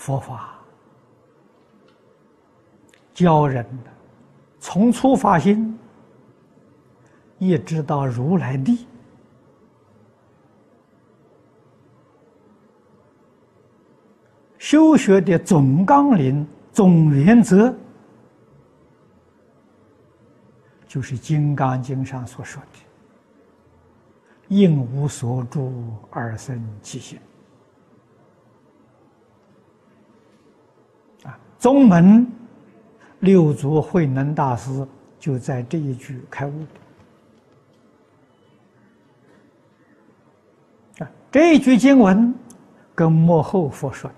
佛法教人的，从初发心一直到如来地，修学的总纲领、总原则，就是《金刚经》上所说的。应无所住而生其心。啊，宗门六祖慧能大师就在这一句开悟的。啊，这一句经文跟幕后佛说的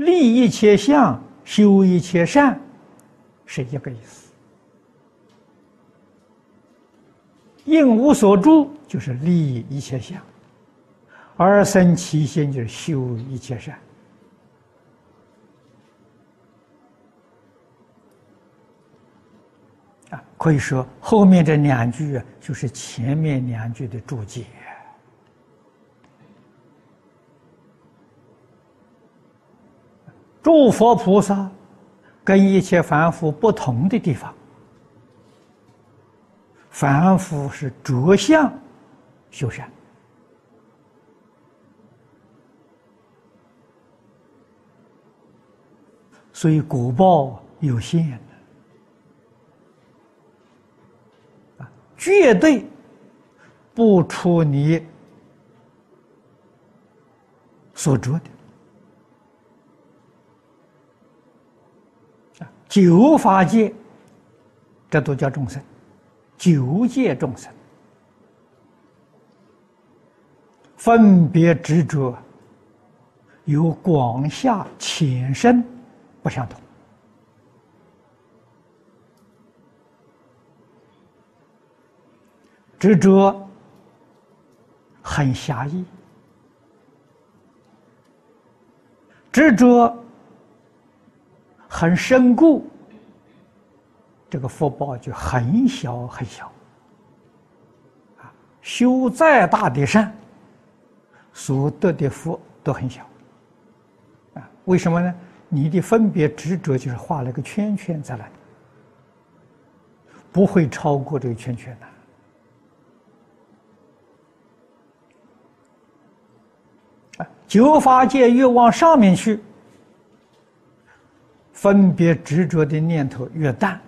“立一切相，修一切善”是一个意思。应无所住，就是利一切相；而生其心，就是修一切善。可以说后面这两句啊，就是前面两句的注解。诸佛菩萨跟一切凡夫不同的地方。凡夫是着相修善，所以果报有限的啊，绝对不出你所着的啊，九法界，这都叫众生。九界众生分别执着，有广下浅深不相同。执着很狭义，执着很深固。这个福报就很小很小，啊，修再大的善，所得的福都很小，啊，为什么呢？你的分别执着就是画了个圈圈在那里，不会超过这个圈圈的。九法界越往上面去，分别执着的念头越淡。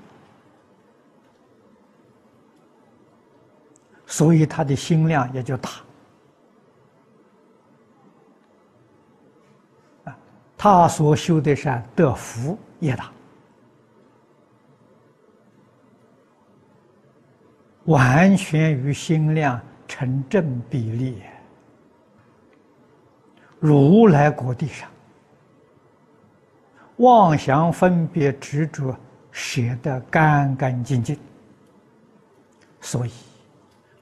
所以他的心量也就大，啊，他所修的善得福也大，完全与心量成正比例。如来国地上，妄想分别执着舍得干干净净，所以。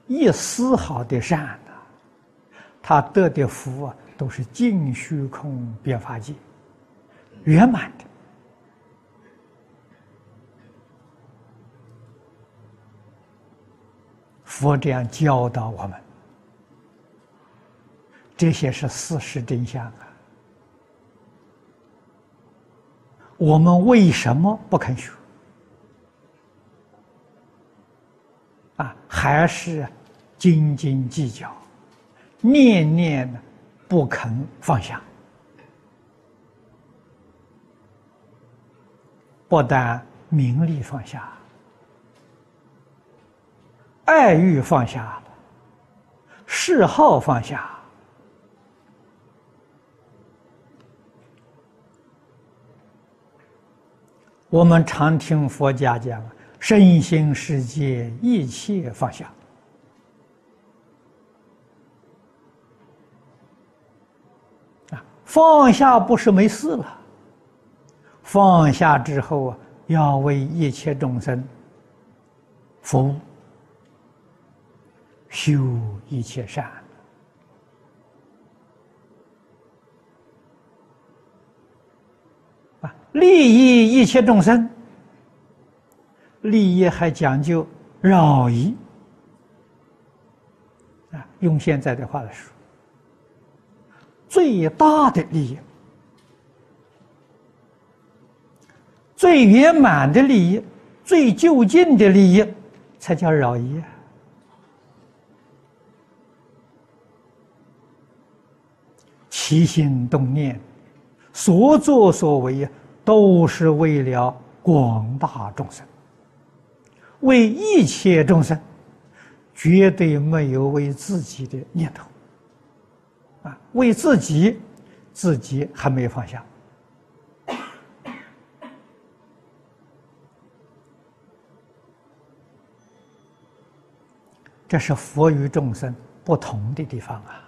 一丝毫的善呢，他得的福啊，都是尽虚空变法界圆满的。佛这样教导我们，这些是事实真相啊。我们为什么不肯学？啊，还是斤斤计较，念念不肯放下。不但名利放下，爱欲放下，嗜好放下。我们常听佛家讲。身心世界一切放下啊！放下不是没事了，放下之后啊，要为一切众生服务，修一切善啊，利益一切众生。利益还讲究饶益啊！用现在的话来说，最大的利益、最圆满的利益、最就近的利益，才叫饶益。起心动念，所作所为呀，都是为了广大众生，为一切众生，绝对没有为自己的念头。啊，为自己，自己还没有放下。这是佛与众生不同的地方啊。